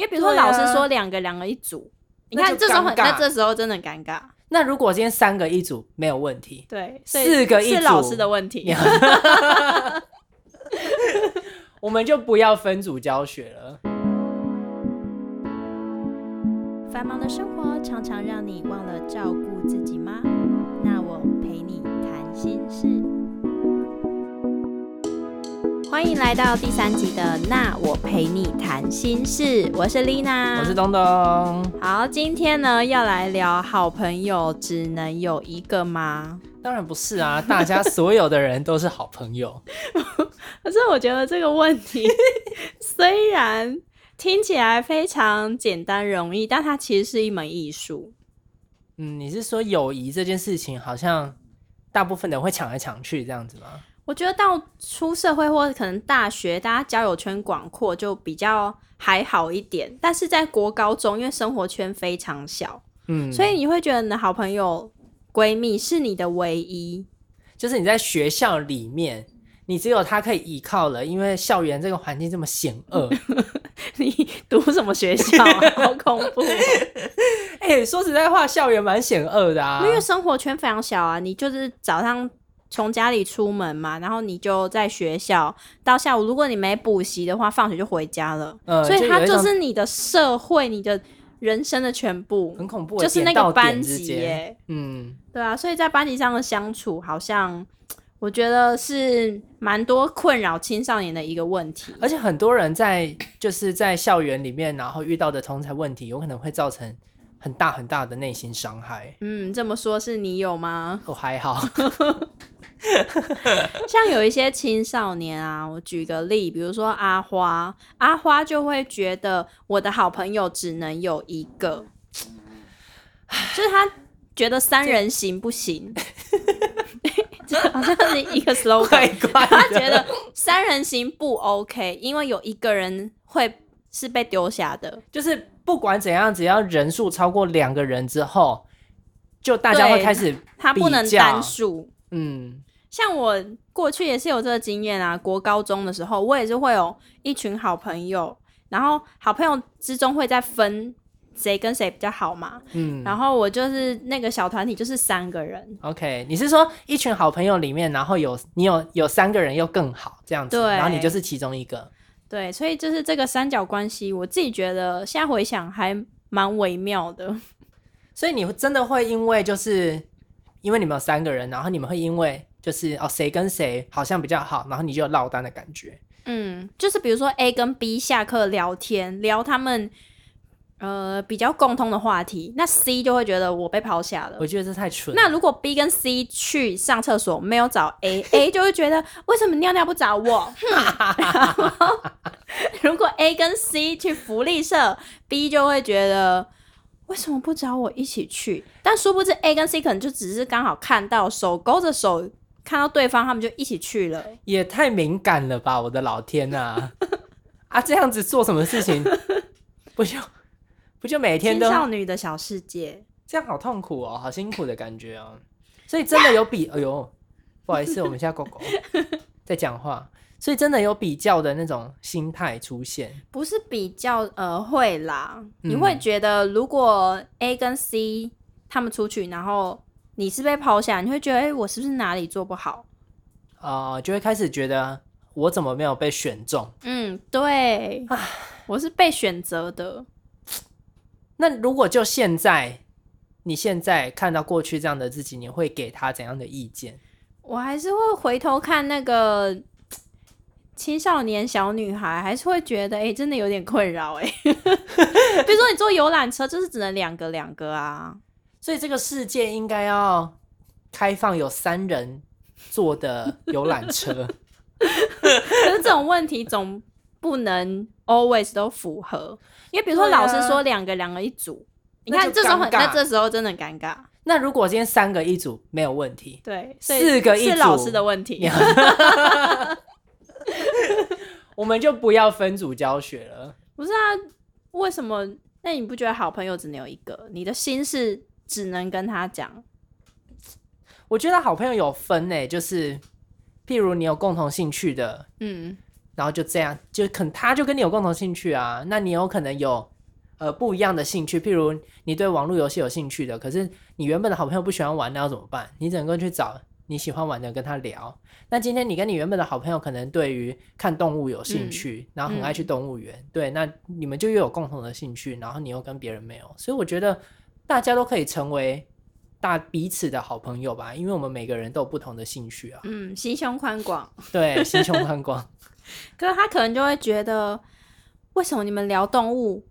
因为比如说老师说两个两个一组，你看这时候很，尴尬那这时候真的很尴尬。那如果今天三个一组没有问题，对，四个一组是老组师的问题。我们就不要分组教学了。繁忙的生活常常让你忘了照顾自己吗？那我陪你谈心事。欢迎来到第三集的《那我陪你谈心事》，我是丽娜，我是东东，好，今天呢要来聊好朋友只能有一个吗？当然不是啊，大家所有的人都是好朋友。可是我觉得这个问题 虽然听起来非常简单容易，但它其实是一门艺术。嗯，你是说友谊这件事情，好像大部分人会抢来抢去这样子吗？我觉得到出社会或者可能大学，大家交友圈广阔就比较还好一点。但是在国高中，因为生活圈非常小，嗯，所以你会觉得你的好朋友、闺蜜是你的唯一。就是你在学校里面，你只有他可以依靠了，因为校园这个环境这么险恶。你读什么学校、啊？好恐怖！哎、说实在话，校园蛮险恶的啊。因为生活圈非常小啊，你就是早上从家里出门嘛，然后你就在学校到下午，如果你没补习的话，放学就回家了，呃所以它就是你的社会，你的人生的全部，很恐怖的，就是那个班级耶，嗯，对啊，所以在班级上的相处，好像我觉得是蛮多困扰青少年的一个问题。而且很多人在就是在校园里面，然后遇到的同才问题，有可能会造成很大很大的内心伤害。嗯，这么说是你有吗？我、还好，像有一些青少年啊，我举个例，比如说阿花，阿花就会觉得我的好朋友只能有一个，就是他觉得三人行不行，这好像是一个 slogan，怪怪他的。觉得三人行不 OK，因为有一个人会是被丢下的，就是不管怎样，只要人数超过两个人之后，就大家会对开始他不能单数。嗯像我过去也是有这个经验啊，国高中的时候，我也是会有一群好朋友，然后好朋友之中会再分谁跟谁比较好嘛，嗯。然后我就是那个小团体就是三个人，OK，你是说一群好朋友里面，然后有你有有三个人又更好这样子，对然后你就是其中一个。对，所以就是这个三角关系，我自己觉得现在回想还蛮微妙的。所以你会真的会因为就是因为你们有三个人，然后你们会因为就是哦谁跟谁好像比较好，然后你就落单的感觉。嗯，就是比如说 A 跟 B 下课聊天，聊他们呃比较共通的话题，那 C 就会觉得我被抛下了我。觉得这太蠢了。那如果 B 跟 C 去上厕所没有找 A，A 就会觉得为什么尿尿不找我？如果 A 跟 C 去福利社，B 就会觉得为什么不找我一起去？但殊不知 A 跟 C 可能就只是刚好看到手勾着手看到对方，他们就一起去了。也太敏感了吧！我的老天呐、啊！这样子做什么事情，不就不就每天都少女的小世界，这样好痛苦哦，好辛苦的感觉哦。所以真的有比，哎呦，不好意思，我们家狗狗 在讲话，所以真的有比较的那种心态出现。不是比较呃会啦，你嗯会觉得如果 A 跟 C 他们出去，然后你是被抛下，你会觉得哎、诶我是不是哪里做不好？呃，就会开始觉得我怎么没有被选中？嗯，对，我是被选择的。那如果就现在，你现在看到过去这样的自己，你会给他怎样的意见？我还是会回头看那个青少年小女孩，还是会觉得哎、诶真的有点困扰哎。比如说你坐游览车，就是只能两个两个啊。所以这个世界应该要开放有三人坐的游览车。可是这种问题总不能 always 都符合，因为比如说老师说两个两个一组，你看这时候很，那这时候真的很尴尬。那如果今天三个一组没有问题，对，四个一组是老师的问题。我们就不要分组教学了。不是啊，为什么？那你不觉得好朋友只能有一个？你的心事只能跟他讲。我觉得好朋友有分呢，就是譬如你有共同兴趣的，嗯，然后就这样，就可能他就跟你有共同兴趣啊，那你有可能有呃不一样的兴趣，譬如你对网络游戏有兴趣的，可是你原本的好朋友不喜欢玩，那要怎么办？你只能够去找你喜欢玩的跟他聊。那今天你跟你原本的好朋友可能对于看动物有兴趣，然后很爱去动物园，对，那你们就又有共同的兴趣，然后你又跟别人没有，所以我觉得大家都可以成为大彼此的好朋友吧，因为我们每个人都有不同的兴趣啊，嗯，心胸宽广。对，心胸宽广。可是他可能就会觉得，为什么你们聊动物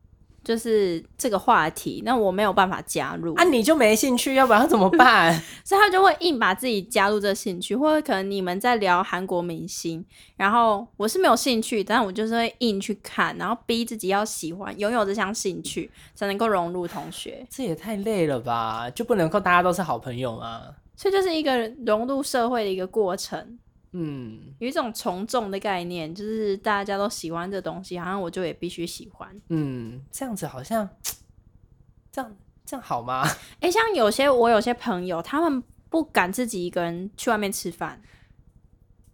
就是这个话题，那我没有办法加入啊，你就没兴趣，要不然怎么办？所以他就会硬把自己加入这兴趣，或者可能你们在聊韩国明星，然后我是没有兴趣，但我就是会硬去看，然后逼自己要喜欢，拥有这项兴趣，才能够融入同学。这也太累了吧？就不能够大家都是好朋友吗？所以就是一个融入社会的一个过程。嗯，有一种从众的概念，就是大家都喜欢这东西，好像我就也必须喜欢。嗯，这样子好像，这样这样好吗？哎、像有些我有些朋友，他们不敢自己一个人去外面吃饭，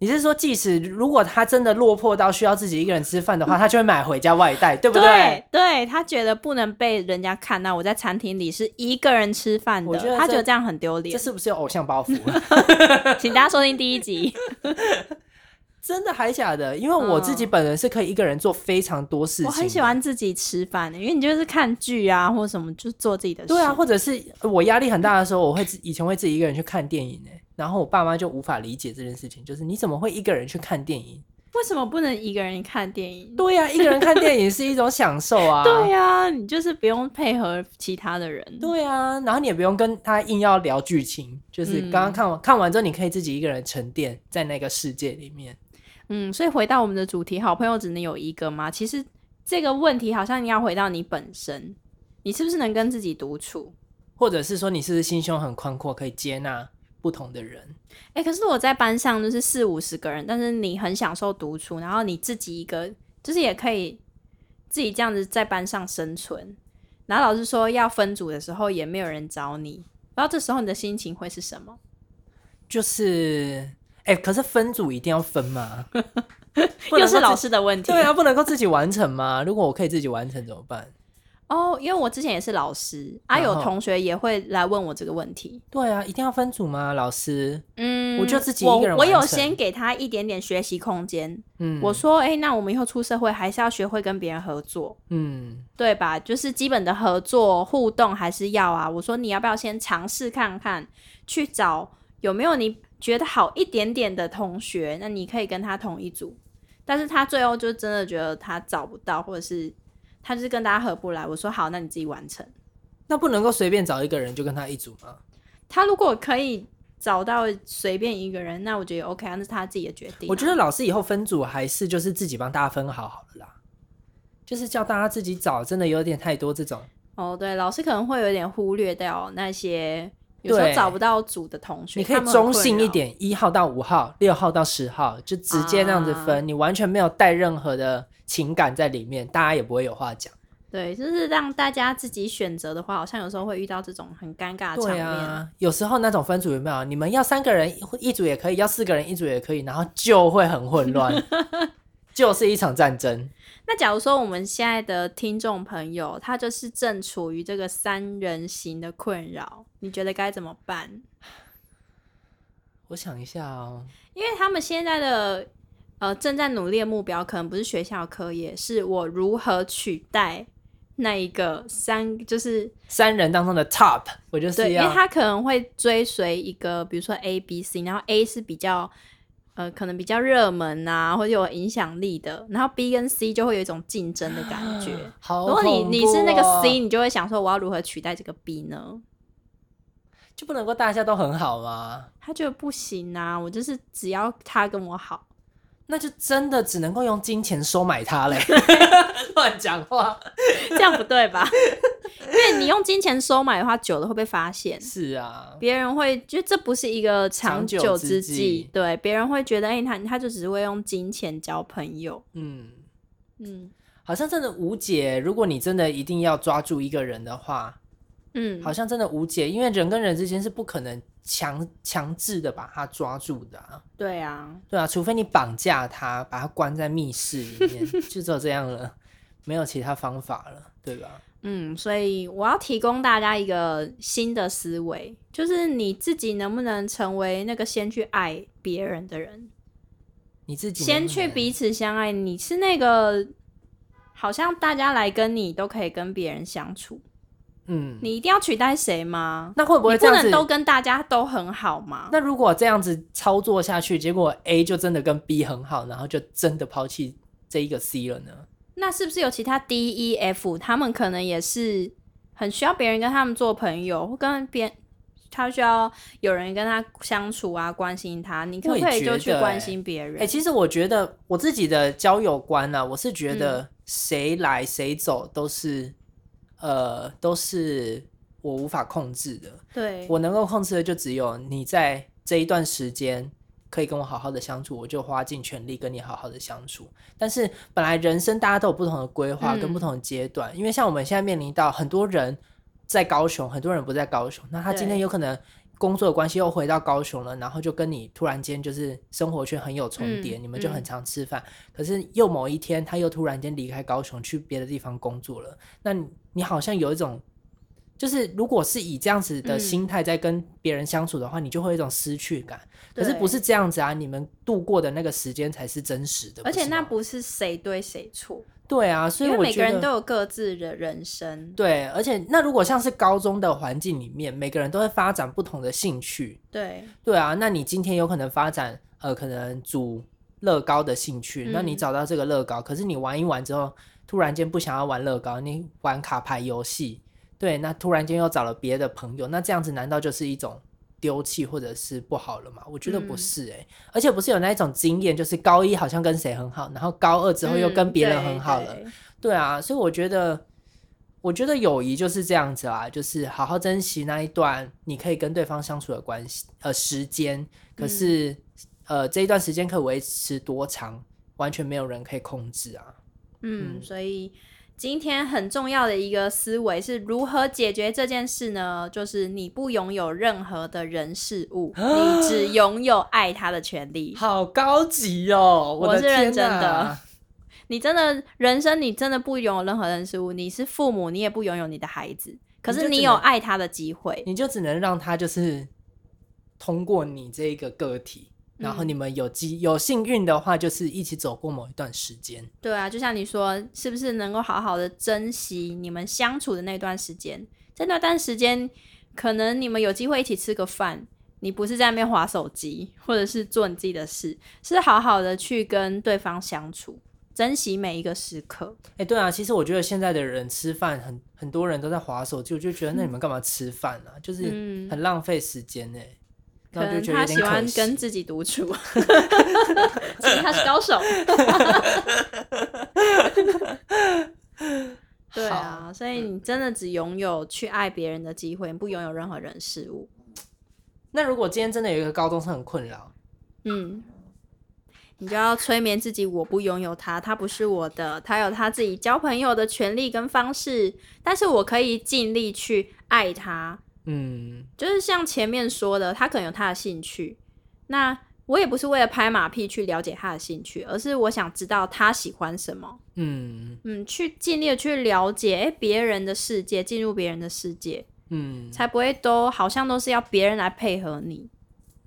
你是说，即使如果他真的落魄到需要自己一个人吃饭的话，他就会买回家外带，对不对？对他觉得不能被人家看到我在餐厅里是一个人吃饭的，我觉得他觉得这样很丢脸这脸。是不是有偶像包袱？请大家收听第一集。真的还假的？因为我自己本人是可以一个人做非常多事情，我很喜。欢自己吃饭的，因为你就是看剧啊或什么，就做自己的事。对啊，或者是我压力很大的时候，我会自以前会自己一个人去看电影呢。然后我爸妈就无法理解这件事情，就是你怎么会一个人去看电影？为什么不能一个人看电影？对呀、一个人看电影是一种享受啊。对呀、你就是不用配合其他的人。对啊，然后你也不用跟他硬要聊剧情，就是嗯刚刚看完、看完之后，你可以自己一个人沉淀在那个世界里面。嗯，所以回到我们的主题，好朋友只能有一个吗？其实这个问题好像你要回到你本身，你是不是能跟自己独处？或者是说你是不是心胸很宽阔，可以接纳不同的人？哎、可是我在班上就是四五十个人，但是你很享受独处，然后你自己一个，就是也可以自己这样子在班上生存。然后老师说要分组的时候，也没有人找你，不知道这时候你的心情会是什么？就是，哎、可是分组一定要分吗？不又是老师的问题。对啊，不能够自己完成吗？如果我可以自己完成怎么办？哦，因为我之前也是老师，啊，有同学也会来问我这个问题。对啊，一定要分组吗？老师，嗯，我就自己一我个人我有先给他一点点学习空间。嗯，我说，哎、那我们以后出社会还是要学会跟别人合作，嗯，对吧？就是基本的合作互动还是要啊。我说，你要不要先尝试看看，去找有没有你觉得好一点点的同学，那你可以跟他同一组。但是他最后就真的觉得他找不到，或者是他就是跟大家合不来。我说好，那你自己完成。那不能够随便找一个人就跟他一组吗？他如果可以找到随便一个人，那我觉得 OK 啊，那是他自己的决定啊、我觉得老师以后分组还是就是自己帮大家分好好了啦，就是叫大家自己找，真的有点太多这种。哦，对，老师可能会有点忽略掉那些有时候找不到组的同学，你可以中。性一点，一号到五号，六号到十号，就直接那样子分，啊你完全没有带任何的情感在里面，大家也不会有话讲。对，就是让大家自己选择的话，好像有时候会遇到这种很尴尬的场对面。啊，有时候那种分组有没有？你们要三个人一组也可以，要四个人一组也可以，然后就会很混乱，就是一场战争。那假如说我们现在的听众朋友，他就是正处于这个三人行的困扰，你觉得该怎么办？我想一下哦，因为他们现在的呃正在努力的目标，可能不是学校课业，是我如何取代那一个三，就是三人当中的 top，我就是对，因为他可能会追随一个，比如说 A、B、C，然后 A 是比较呃可能比较热门啊，或者有影响力的，然后 B 跟 C 就会有一种竞争的感觉。好如果你你是那个 C，你就会想说我要如何取代这个 B 呢？就不能够大家都很好吗？他觉得不行啊，我就是只要他跟我好。那就真的只能够用金钱收买他嘞，乱讲话。这样不对吧？因为你用金钱收买的话，久了会被发现，是啊，别人会觉得这不是一个长长久久之计。对，别人会觉得，哎、他他就只是会用金钱交朋友。嗯，嗯，好像真的无解。如果你真的一定要抓住一个人的话，嗯，好像真的无解，因为人跟人之间是不可能强强制的把他抓住的、啊，对啊，对啊，除非你绑架他，把他关在密室里面，就只有这样了，没有其他方法了，对吧？嗯，所以我要提供大家一个新的思维，就是你自己能不能成为那个先去爱别人的人，你自己能？先去彼此相爱，你是那个好像大家来跟你都可以跟别人相处，嗯，你一定要取代谁吗？那会不会你不这样子？能都跟大家都很好吗？那如果这样子操作下去，结果 A 就真的跟 B 很好，然后就真的抛弃这一个 C 了呢？那是不是有其他 D、E、F，他们可能也是很需要别人跟他们做朋友，或跟别他需要有人跟他相处啊，关心他，你可不可以就去关欸心别人？哎、其实我觉得我自己的交友观呢、我是觉嗯得谁来谁走都是，呃，都是我无法控制的。对，我能够控制的就只有你在这一段时间可以跟我好好的相处，我就花尽全力跟你好好的相处。但是本来人生大家都有不同的规划嗯跟不同的阶段，因为像我们现在面临到很多人在高雄，很多人不在高雄，那他今天有可能。工作的关系又回到高雄了，然后就跟你突然间就是生活圈很有重叠，嗯你们就很嗯常吃饭。可是又某一天他又突然间离开高雄去别的地方工作了，那你你好像有一种就是如果是以这样子的嗯心态在跟别人相处的话，你就会有一种失去感。可是不是这样子啊，你们度过的那个时间才是真实的。而且那不是谁对谁错，对啊，所以因为我觉得每个人都有各自的人生。对，而且那如果像是高中的环境里面，每个人都会发展不同的兴趣，对，对啊，那你今天有可能发展呃，可能组乐高的兴趣，那你嗯找到这个乐高，可是你玩一玩之后，突然间不想要玩乐高，你玩卡牌游戏，对，那突然间又找了别的朋友，那这样子难道就是一种丢弃或者是不好了吗？我觉得不嗯是诶、而且不是有那一种经验，就是高一好像跟谁很好，然后高二之后又跟嗯别人很好了，对对啊，所以我觉得，我觉得友谊就是这样子啦，就是好好珍惜那一段你可以跟对方相处的关系，呃，时间。可是，呃，这一段时间可以维持多长，完全没有人可以控制啊。嗯，嗯所以今天很重要的一个思维是如何解决这件事呢？就是你不拥有任何的人事物，你只拥有爱他的权利。好高级哦！我的是认真的。你真的人生，你真的不拥有任何人事物。你是父母，你也不拥有你的孩子，可是你有爱他的机会。你就只能让他就是通过你这一个个体，然后嗯你们有机有幸运的话，就是一起走过某一段时间。对啊，就像你说，是不是能够好好的珍惜你们相处的那段时间？在那段时间，可能你们有机会一起吃个饭，你不是在那边划手机，或者是做你自己的事，是好好的去跟对方相处，珍惜每一个时刻。哎、对啊，其实我觉得现在的人吃饭很很多人都在划手机，我就觉得那你们干嘛吃饭啊？就是嗯很浪费时间呢、可能他喜。欢跟自己独处，其实他是高手。对啊，所以你真的只拥有去爱别人的机会，你不拥有任何人事物。那如果今天真的有一个高中生很困扰，嗯，你就要催眠自己，我不拥有他，他不是我的，他有他自己交朋友的权利跟方式，但是我可以尽力去爱他。嗯，就是像前面说的，他可能有他的兴趣，那我也不是为了拍马屁去了解他的兴趣，而是我想知道他喜欢什么。嗯嗯，去尽力的去了解，诶别人的世界，进入别人的世界，嗯才不会都好像都是要别人来配合你。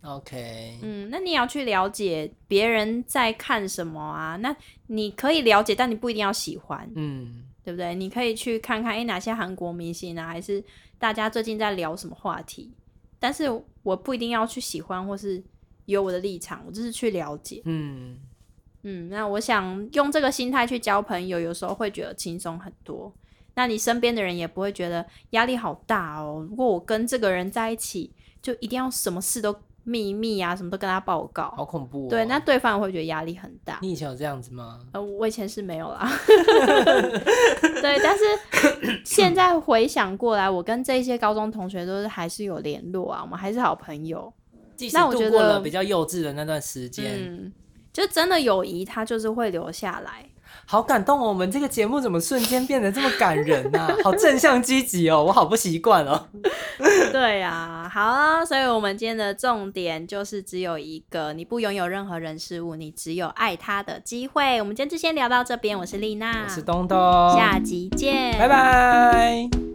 ，OK，嗯，那你也要去了解别人在看什么啊？那你可以了解，但你不一定要喜欢，嗯对不对？你可以去看看，哎，哪些韩国明星啊，还是大家最近在聊什么话题？但是我不一定要去喜欢，或是有我的立场，我就是去了解。嗯，嗯，那我想用这个心态去交朋友，有时候会觉得轻松很多。那你身边的人也不会觉得压力好大哦。如果我跟这个人在一起，就一定要什么事都秘密啊，什么都跟他报告。好恐怖、哦。对，那对方也会觉得压力很大。你以前有这样子吗？呃，我以前是没有啦。对，但是现在回想过来，我跟这些高中同学都是还是有联络啊，我们还是好朋友。那我觉得比较幼稚的那段时间，嗯，就真的友谊，它就是会留下来。好感动哦！我们这个节目怎么瞬间变得这么感人啊、好正向积极哦，我好不习惯哦。对呀、好啊，所以我们今天的重点就是只有一个，你不拥有任何人事物，你只有爱他的机会。我们今天就先聊到这边，我是丽娜，我是东东，下集见，拜拜。